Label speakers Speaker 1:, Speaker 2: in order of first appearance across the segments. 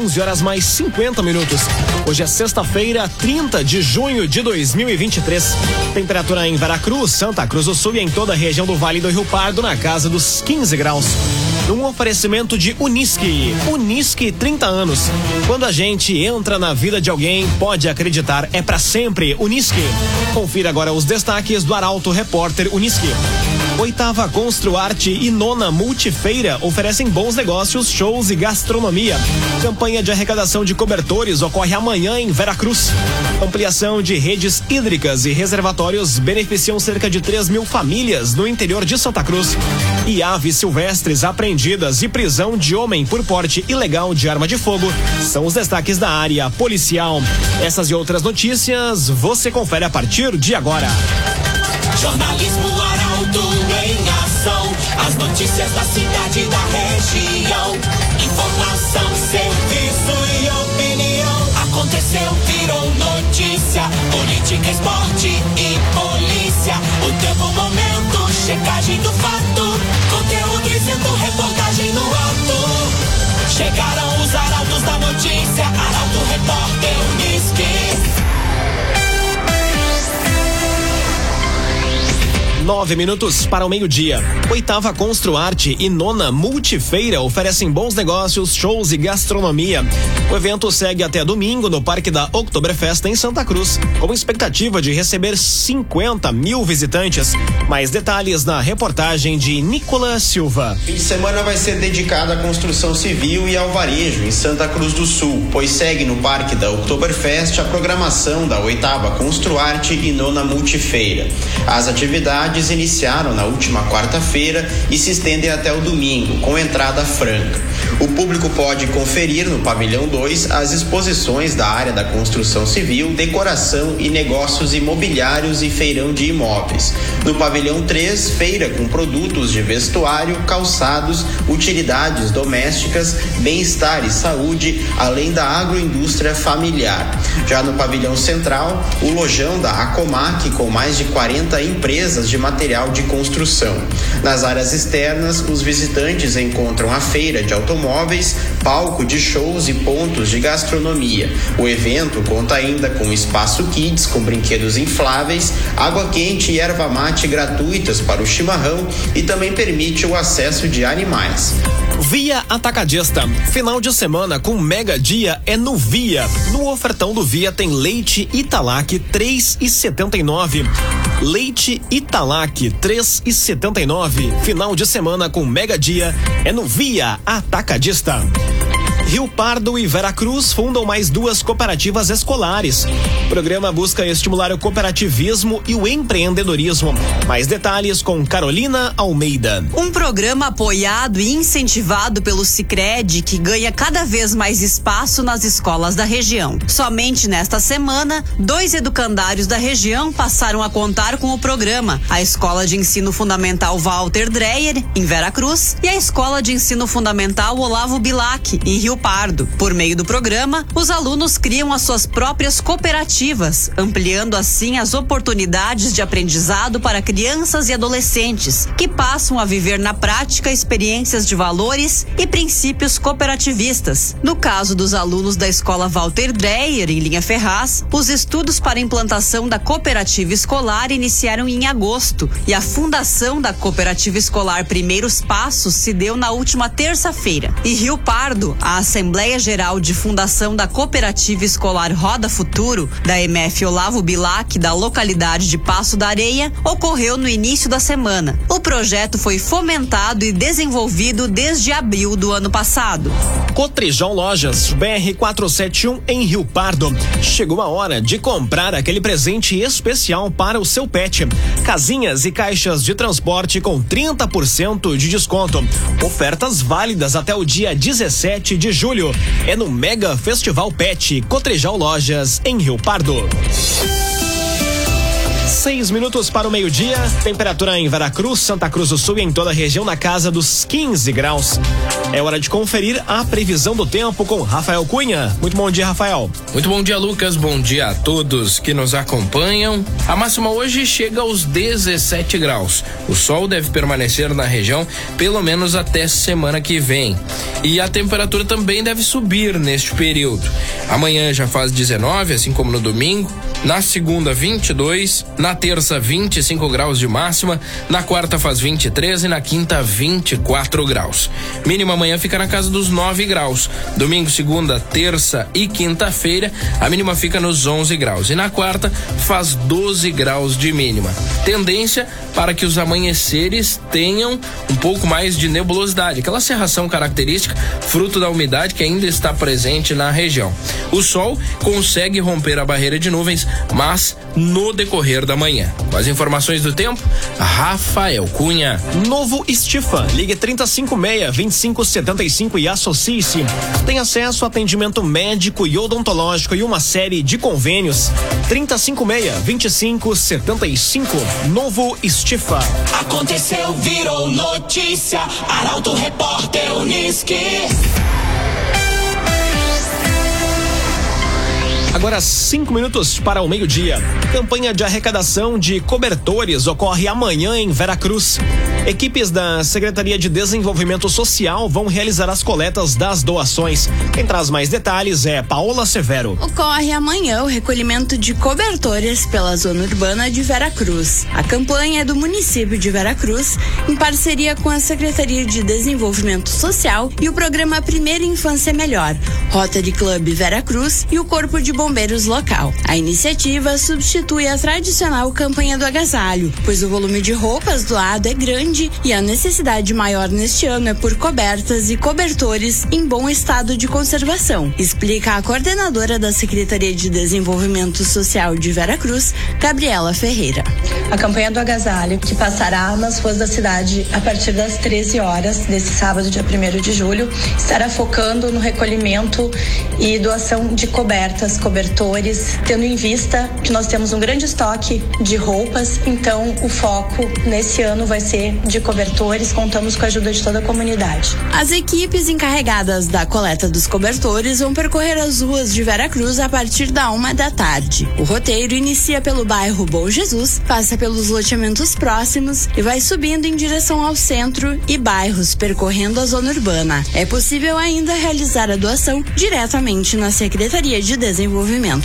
Speaker 1: 11 horas mais 50 minutos. Hoje é sexta-feira, 30 de junho de 2023. Temperatura em Veracruz, Santa Cruz do Sul e em toda a região do Vale do Rio Pardo na casa dos 15 graus. Um oferecimento de Unisque. Unisque 30 anos. Quando a gente entra na vida de alguém, pode acreditar, é para sempre. Unisque. Confira agora os destaques do Arauto Repórter Unisque. Oitava Construarte e nona Multifeira oferecem bons negócios, shows e gastronomia. Campanha de arrecadação de cobertores ocorre amanhã em Veracruz. Ampliação de redes hídricas e reservatórios beneficiam cerca de 3 mil famílias no interior de Santa Cruz. E aves silvestres apreendidas e prisão de homem por porte ilegal de arma de fogo são os destaques da área policial. Essas e outras notícias você confere a partir de agora.
Speaker 2: Jornalismo Arauto em ação. As notícias da cidade e da região. Informação, serviço e opinião. Aconteceu, virou notícia. Política, esporte e polícia. O tempo, momento, checagem do fato. Conteúdo dizendo, reportagem no ato.
Speaker 1: Nove minutos para o meio-dia. Oitava Construarte e nona Multifeira oferecem bons negócios, shows e gastronomia. O evento segue até domingo no Parque da Oktoberfest em Santa Cruz, com expectativa de receber 50 mil visitantes. Mais detalhes na reportagem de Nicolas Silva.
Speaker 3: Fim de semana vai ser dedicado à construção civil e ao varejo em Santa Cruz do Sul, pois segue no Parque da Oktoberfest a programação da oitava Construarte e nona Multifeira. As atividades iniciaram na última quarta-feira e se estendem até o domingo, com entrada franca. O público pode conferir no pavilhão 2 as exposições da área da construção civil, decoração e negócios imobiliários e feirão de imóveis. No pavilhão 3, feira com produtos de vestuário, calçados, utilidades domésticas, bem-estar e saúde, além da agroindústria familiar. Já no pavilhão central, o lojão da Acomac com mais de 40 empresas de material de construção. Nas áreas externas, os visitantes encontram a feira de automóveis, palco de shows e pontos de gastronomia. O evento conta ainda com espaço kids com brinquedos infláveis, água quente e erva mate gratuitas para o chimarrão e também permite o acesso de animais.
Speaker 1: Via Atacadista. Final de semana com mega dia é no Via. No ofertão do Via tem leite Italac 3,79. Leite Italac 3,79. Final de semana com mega dia é no Via Atacadista. Rio Pardo e Veracruz fundam mais duas cooperativas escolares. O programa busca estimular o cooperativismo e o empreendedorismo. Mais detalhes com Carolina Almeida.
Speaker 4: Um programa apoiado e incentivado pelo Sicredi que ganha cada vez mais espaço nas escolas da região. Somente nesta semana, dois educandários da região passaram a contar com o programa: a Escola de Ensino Fundamental Walter Dreyer, em Veracruz, e a Escola de Ensino Fundamental Olavo Bilac, em Rio Pardo. Por meio do programa, os alunos criam as suas próprias cooperativas, ampliando assim as oportunidades de aprendizado para crianças e adolescentes, que passam a viver na prática experiências de valores e princípios cooperativistas. No caso dos alunos da escola Walter Dreyer, em Linha Ferraz, os estudos para implantação da cooperativa escolar iniciaram em agosto e a fundação da cooperativa escolar Primeiros Passos se deu na última terça-feira. E Rio Pardo, a Assembleia Geral de Fundação da Cooperativa Escolar Roda Futuro, da MF Olavo Bilac, da localidade de Passo da Areia, ocorreu no início da semana. O projeto foi fomentado e desenvolvido desde abril do ano passado.
Speaker 1: Cotrijão Lojas, BR 471 em Rio Pardo. Chegou a hora de comprar aquele presente especial para o seu pet. Casinhas e caixas de transporte com 30% de desconto. Ofertas válidas até o dia 17 de julho. É no Mega Festival Pet Cotrijal Lojas em Rio Pardo. Seis minutos para o meio-dia. Temperatura em Veracruz, Santa Cruz do Sul e em toda a região na casa dos 15 graus. É hora de conferir a previsão do tempo com Rafael Cunha. Muito bom dia, Rafael.
Speaker 5: Muito bom dia, Lucas. Bom dia a todos que nos acompanham. A máxima hoje chega aos 17 graus. O sol deve permanecer na região pelo menos até semana que vem. E a temperatura também deve subir neste período. Amanhã já faz 19, assim como no domingo. Na segunda, 22. Na terça, 25 graus de máxima. Na quarta, faz 23 e na quinta, 24 graus. Mínima amanhã fica na casa dos 9 graus. Domingo, segunda, terça e quinta-feira, a mínima fica nos 11 graus. E na quarta, faz 12 graus de mínima. Tendência para que os amanheceres tenham um pouco mais de nebulosidade, aquela cerração característica, fruto da umidade que ainda está presente na região. O sol consegue romper a barreira de nuvens, mas no decorrer da manhã. Com as informações do tempo, Rafael Cunha.
Speaker 1: Novo Estifa. Ligue 356 2575 e associe-se. Tem acesso a atendimento médico e odontológico e uma série de convênios. 356 2575. Novo Estifa.
Speaker 2: Aconteceu, virou notícia. Arauto Repórter Uniski.
Speaker 1: Agora cinco minutos para o meio-dia. Campanha de arrecadação de cobertores ocorre amanhã em Veracruz. Equipes da Secretaria de Desenvolvimento Social vão realizar as coletas das doações. Quem traz mais detalhes é Paola Severo.
Speaker 6: Ocorre amanhã o recolhimento de cobertores pela zona urbana de Veracruz. A campanha é do município de Veracruz, em parceria com a Secretaria de Desenvolvimento Social e o programa Primeira Infância Melhor, Rotary Club Veracruz e o Corpo de Bombeiros local. A iniciativa substitui a tradicional campanha do agasalho, pois o volume de roupas doado é grande e a necessidade maior neste ano é por cobertas e cobertores em bom estado de conservação, explica a coordenadora da Secretaria de Desenvolvimento Social de Veracruz, Gabriela Ferreira.
Speaker 7: A campanha do agasalho, que passará nas ruas da cidade a partir das 13 horas desse sábado, dia 1 de julho, estará focando no recolhimento e doação de cobertas, cobertores, tendo em vista que nós temos um grande estoque de roupas, então o foco nesse ano vai ser de cobertores, contamos com a ajuda de toda a comunidade.
Speaker 6: As equipes encarregadas da coleta dos cobertores vão percorrer as ruas de Veracruz a partir da uma da tarde. O roteiro inicia pelo bairro Bom Jesus, passa pelos loteamentos próximos e vai subindo em direção ao centro e bairros, percorrendo a zona urbana. É possível ainda realizar a doação diretamente na Secretaria de Desenvolvimento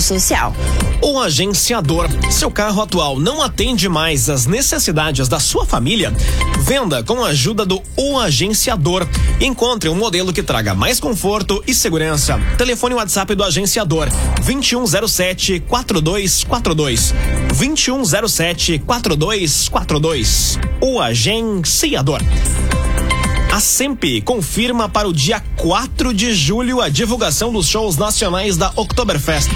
Speaker 6: Social.
Speaker 1: O agenciador. Seu carro atual não atende mais às necessidades da sua família? Venda com a ajuda do O Agenciador. Encontre um modelo que traga mais conforto e segurança. Telefone WhatsApp do agenciador 2107 4242. 2107 4242. O Agenciador. A SEMP confirma para o dia 4 de julho a divulgação dos shows nacionais da Oktoberfest.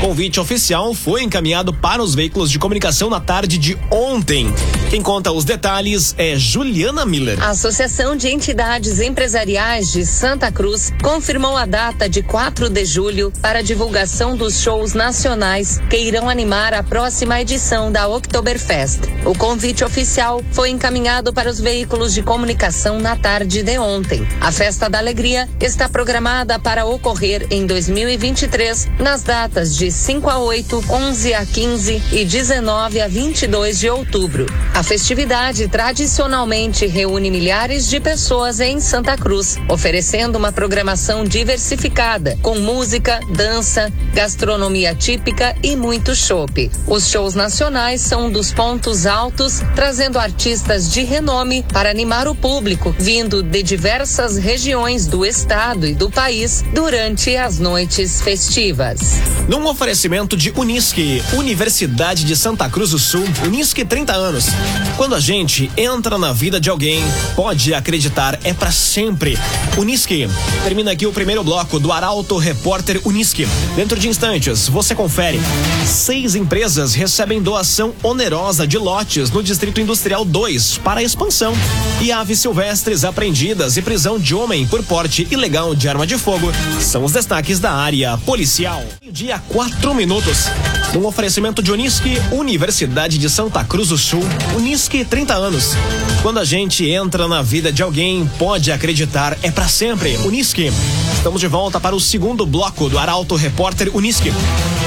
Speaker 1: Convite oficial foi encaminhado para os veículos de comunicação na tarde de ontem. Quem conta os detalhes é Juliana Miller.
Speaker 8: A Associação de Entidades Empresariais de Santa Cruz confirmou a data de 4 de julho para a divulgação dos shows nacionais que irão animar a próxima edição da Oktoberfest. O convite oficial foi encaminhado para os veículos de comunicação na tarde de ontem. A Festa da Alegria está programada para ocorrer em 2023 nas datas de 5 a 8, 11 a 15 e 19 a 22 de outubro. A festividade tradicionalmente reúne milhares de pessoas em Santa Cruz, oferecendo uma programação diversificada, com música, dança, gastronomia típica e muito chopp. Os shows nacionais são um dos pontos altos, trazendo artistas de renome para animar o público, vindo de diversas regiões do estado e do país durante as noites festivas.
Speaker 1: Oferecimento de Unisque, Universidade de Santa Cruz do Sul, Unisque 30 anos. Quando a gente entra na vida de alguém, pode acreditar, é para sempre. Unisque. Termina aqui o primeiro bloco do Arauto Repórter Unisque. Dentro de instantes, você confere. Seis empresas recebem doação onerosa de lotes no Distrito Industrial 2 para expansão. E Aves Silvestres apreendidas e prisão de homem por porte ilegal de arma de fogo são os destaques da área policial. Dia quatro minutos. Um oferecimento de Unisque, Universidade de Santa Cruz do Sul. Unisque, 30 anos. Quando a gente entra na vida de alguém, pode acreditar, é para sempre. Unisque. Estamos de volta para o segundo bloco do Arauto Repórter Unisque.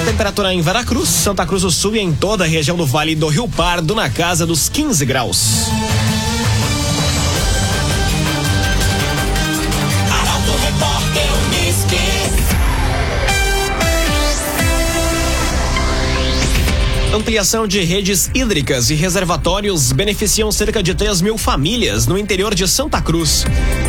Speaker 1: Temperatura em Veracruz, Santa Cruz do Sul e em toda a região do Vale do Rio Pardo na casa dos 15 graus. Ampliação de redes hídricas e reservatórios beneficiam cerca de 3 mil famílias no interior de Santa Cruz.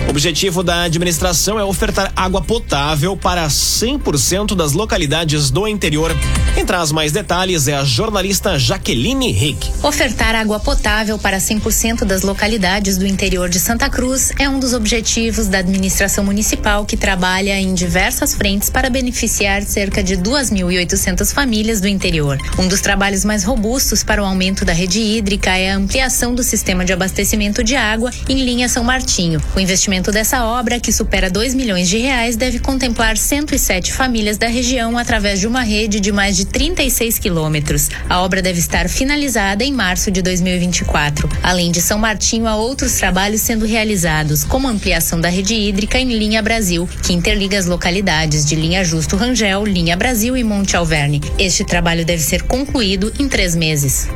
Speaker 1: O objetivo da administração é ofertar água potável para 100% das localidades do interior. Quem traz mais detalhes é a jornalista Jaqueline Rick.
Speaker 9: Ofertar água potável para 100% das localidades do interior de Santa Cruz é um dos objetivos da administração municipal que trabalha em diversas frentes para beneficiar cerca de 2.800 famílias do interior. Um dos trabalhos trabalhos mais robustos para o aumento da rede hídrica é a ampliação do sistema de abastecimento de água em linha São Martinho. O investimento dessa obra, que supera 2 milhões de reais, deve contemplar 107 famílias da região através de uma rede de mais de 36 quilômetros. A obra deve estar finalizada em março de 2024. Além de São Martinho, há outros trabalhos sendo realizados, como a ampliação da rede hídrica em linha Brasil, que interliga as localidades de linha Justo Rangel, linha Brasil e Monte Alverne. Este trabalho deve ser concluído em três meses.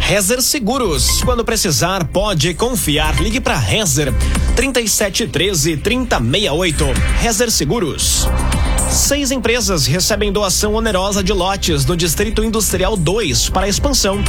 Speaker 1: Rezer Seguros. Quando precisar, pode confiar. Ligue para Rezer 3713 3068. Rezer Seguros. Seis empresas recebem doação onerosa de lotes do Distrito Industrial 2 para expansão.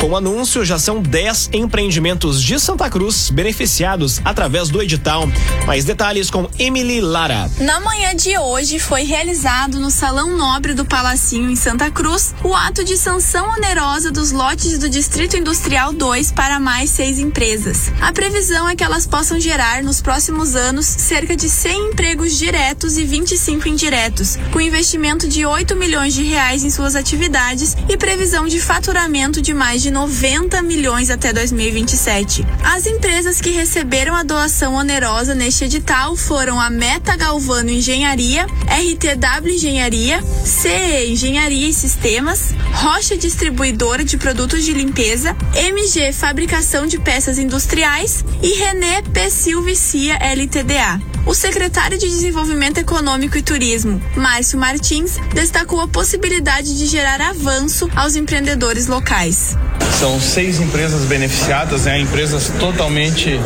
Speaker 1: Com o anúncio, já são 10 empreendimentos de Santa Cruz beneficiados através do edital. Mais detalhes com Emily Lara.
Speaker 10: Na manhã de hoje foi realizado no Salão Nobre do Palacinho em Santa Cruz o ato de sanção onerosa dos lotes do Distrito Industrial 2 para mais seis empresas. A previsão é que elas possam gerar nos próximos anos cerca de 100 empregos diretos e 25 indiretos com investimento de 8 milhões de reais em suas atividades e previsão de faturamento de mais de 90 milhões até 2027. As empresas que receberam a doação onerosa neste edital foram a Meta Galvano Engenharia, RTW Engenharia, CE Engenharia e Sistemas, Rocha Distribuidora de Produtos de Limpeza, MG Fabricação de Peças Industriais e René P. Silva Cia LTDA. O secretário de Desenvolvimento Econômico e Turismo, Márcio Martins, destacou a possibilidade de gerar avanço aos empreendedores locais.
Speaker 11: São seis empresas beneficiadas, né? empresas totalmente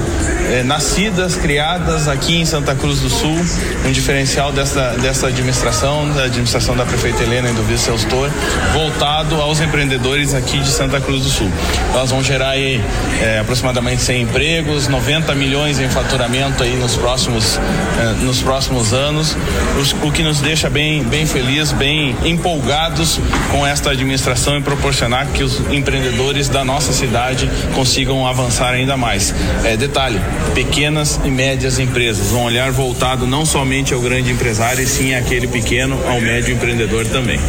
Speaker 11: eh, nascidas, criadas aqui em Santa Cruz do Sul. Um diferencial dessa, dessa administração, da administração da prefeita Helena e do vice-elstor, voltado aos empreendedores aqui de Santa Cruz do Sul. Elas vão gerar aí, eh, aproximadamente 100 empregos, 90 milhões em faturamento aí nos próximos, eh, nos próximos anos, o, o que nos deixa bem, bem feliz, bem empolgados com esta administração e proporcionar que os empreendedores da nossa cidade consigam avançar ainda mais. É, detalhe, pequenas e médias empresas, um olhar voltado não somente ao grande empresário, e sim àquele pequeno, ao médio empreendedor também.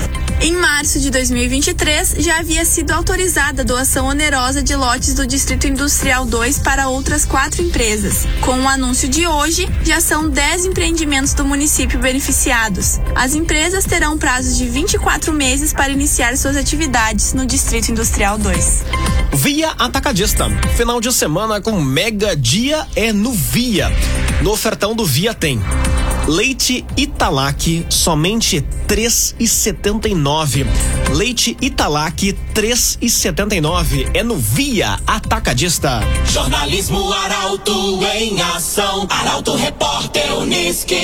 Speaker 10: Em março de 2023, já havia sido autorizada a doação onerosa de lotes do Distrito Industrial 2 para outras quatro empresas. Com o anúncio de hoje, já são 10 empreendimentos do município beneficiados. As empresas terão prazo de 24 meses para iniciar suas atividades no Distrito Industrial 2.
Speaker 1: Via Atacadista. Final de semana com mega dia é no Via. No ofertão do Via tem Leite Italac, somente e nove. Leite Italac, e nove. É no Via Atacadista.
Speaker 2: Jornalismo Arauto em ação. Arauto Repórter Uniski.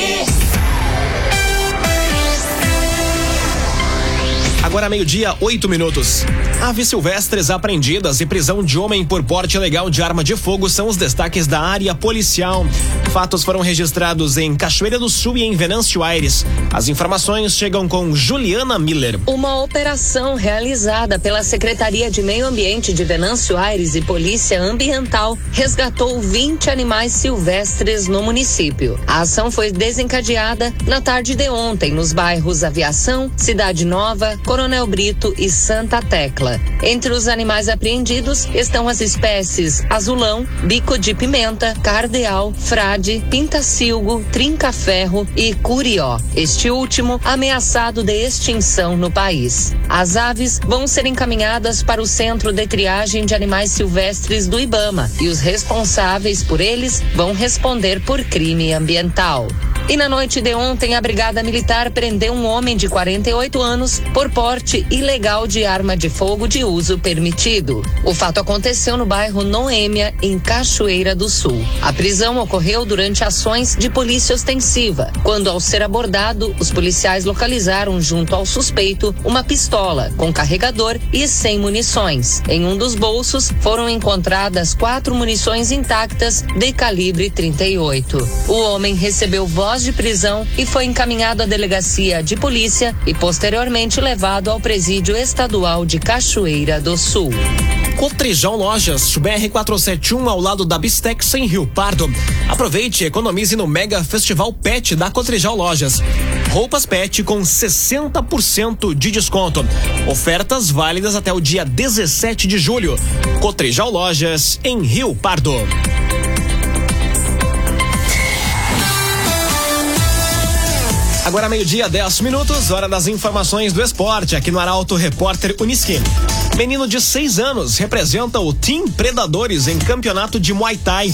Speaker 1: Agora meio-dia, oito minutos. Aves silvestres apreendidas e prisão de homem por porte ilegal de arma de fogo são os destaques da área policial. Fatos foram registrados em Cachoeira do Sul e em Venâncio Aires. As informações chegam com Juliana Miller.
Speaker 8: Uma operação realizada pela Secretaria de Meio Ambiente de Venâncio Aires e Polícia Ambiental resgatou 20 animais silvestres no município. A ação foi desencadeada na tarde de ontem nos bairros Aviação, Cidade Nova, Coronel Brito e Santa Tecla. Entre os animais apreendidos estão as espécies azulão, bico de pimenta, cardeal, frade, pintacilgo, trinca-ferro e curió. Este último ameaçado de extinção no país. As aves vão ser encaminhadas para o Centro de Triagem de Animais Silvestres do Ibama e os responsáveis por eles vão responder por crime ambiental. E na noite de ontem, a Brigada Militar prendeu um homem de 48 anos por porte ilegal de arma de fogo de uso permitido. O fato aconteceu no bairro Noêmia, em Cachoeira do Sul. A prisão ocorreu durante ações de polícia ostensiva, quando, ao ser abordado, os policiais localizaram junto ao suspeito uma pistola com carregador e 100 munições. Em um dos bolsos foram encontradas quatro munições intactas de calibre 38. O homem recebeu voz de prisão e foi encaminhado à delegacia de polícia e posteriormente levado ao presídio estadual de Cachoeira do Sul.
Speaker 1: Cotrijão Lojas, BR-471 ao lado da Bistex em Rio Pardo. Aproveite e economize no Mega Festival Pet da Cotrijão Lojas. Roupas Pet com 60% de desconto. Ofertas válidas até o dia 17 de julho. Cotrijão Lojas em Rio Pardo. Agora meio-dia, 10 minutos, hora das informações do esporte, aqui no Arauto Repórter Uniski. Menino de 6 anos representa o Team Predadores em campeonato de Muay Thai.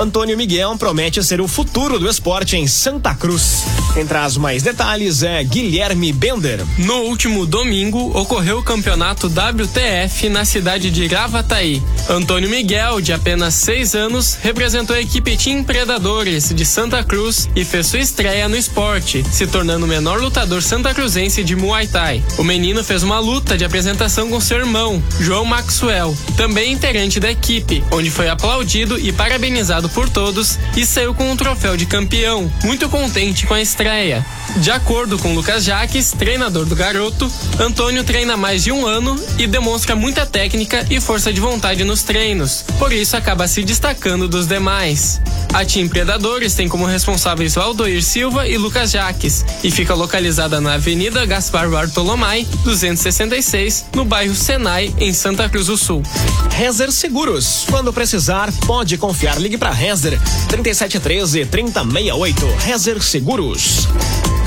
Speaker 1: Antônio Miguel promete ser o futuro do esporte em Santa Cruz. Quem traz mais detalhes é Guilherme Bender.
Speaker 12: No último domingo, ocorreu o campeonato WTF na cidade de Gravataí. Antônio Miguel, de apenas 6 anos, representou a equipe Team Predadores de Santa Cruz e fez sua estreia no esporte, se tornando o menor lutador santacruzense de Muay Thai. O menino fez uma luta de apresentação com seu irmão, João Maxwell, também integrante da equipe, onde foi aplaudido e parabenizado por todos e saiu com um troféu de campeão, muito contente com a estreia. De acordo com Lucas Jaques, treinador do garoto, Antônio treina mais de um ano e demonstra muita técnica e força de vontade nos treinos, por isso acaba se destacando dos demais. A Team Predadores tem como responsáveis Valdoir Silva e Lucas Jaques e fica localizada na Avenida Gaspar Bartolomai, 266, no bairro Senai, em Santa Cruz do Sul.
Speaker 1: Rezer Seguros. Quando precisar, pode confiar. Ligue para Rezer 3713 3068. Rezer Seguros.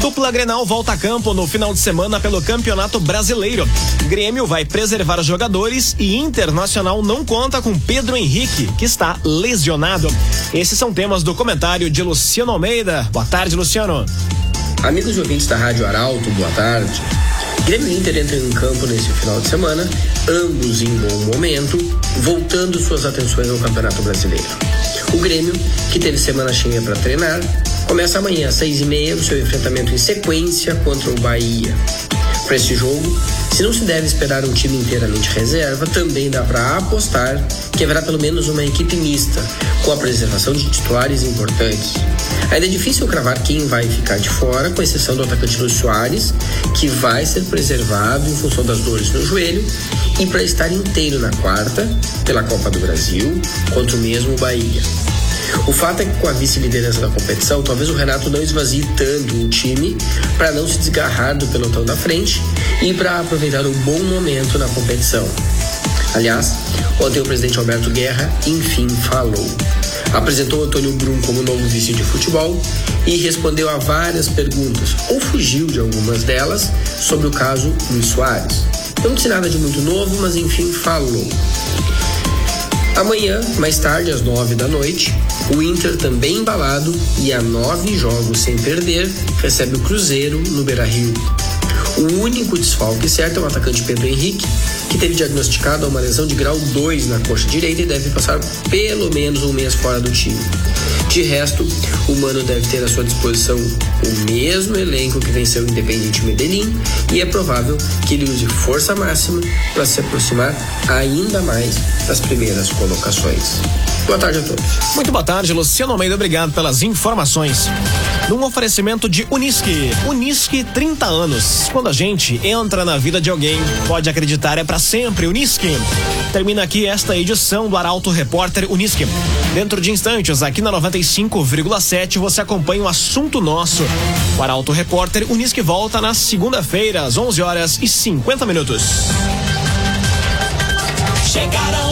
Speaker 1: Dupla Grenal volta a campo no final de semana pelo Campeonato Brasileiro. Grêmio vai preservar jogadores e Internacional não conta com Pedro Henrique, que está lesionado. Esses são temas do comentário de Luciano Almeida. Boa tarde, Luciano.
Speaker 10: Amigos ouvintes da Rádio Arauto, boa tarde. Grêmio e Inter entram em campo nesse final de semana, ambos em bom momento, voltando suas atenções ao Campeonato Brasileiro. O Grêmio, que teve semana cheia para treinar, começa amanhã às seis e meia o seu enfrentamento em sequência contra o Bahia. Para esse jogo, se não se deve esperar um time inteiramente reserva, também dá para apostar que haverá pelo menos uma equipe mista, com a preservação de titulares importantes. Ainda é difícil cravar quem vai ficar de fora, com exceção do atacante Luiz Soares, que vai ser preservado em função das dores no joelho e para estar inteiro na quarta, pela Copa do Brasil, contra o mesmo Bahia. O fato é que com a vice-liderança da competição, talvez o Renato não esvazie tanto o time para não se desgarrar do pelotão da frente e para aproveitar um bom momento na competição. Aliás, ontem o presidente Alberto Guerra enfim falou. Apresentou Antônio Brum como novo vice de futebol e respondeu a várias perguntas, ou fugiu de algumas delas, sobre o caso Luiz Soares. Não disse nada de muito novo, mas enfim falou. Amanhã, mais tarde, às nove da noite, o Inter, também embalado e a nove jogos sem perder, recebe o Cruzeiro no Beira Rio. O único desfalque certo é o atacante Pedro Henrique, que teve diagnosticado uma lesão de grau 2 na coxa direita e deve passar pelo menos um mês fora do time. De resto, o Mano deve ter à sua disposição o mesmo elenco que venceu o Independente Medellín e é provável que ele use força máxima para se aproximar ainda mais das primeiras colocações. Boa tarde a todos.
Speaker 1: Muito boa tarde, Luciano Almeida. Obrigado pelas informações. Num oferecimento de Unisque. Unisque 30 anos. Quando a gente entra na vida de alguém, pode acreditar é para sempre. Unisque. Termina aqui esta edição do Arauto Repórter Unisque. Dentro de instantes, aqui na 95 95,7 você acompanha o assunto nosso. O Arauto Repórter Unisque volta na segunda-feira, às 11 horas e 50 minutos.
Speaker 2: Chegaram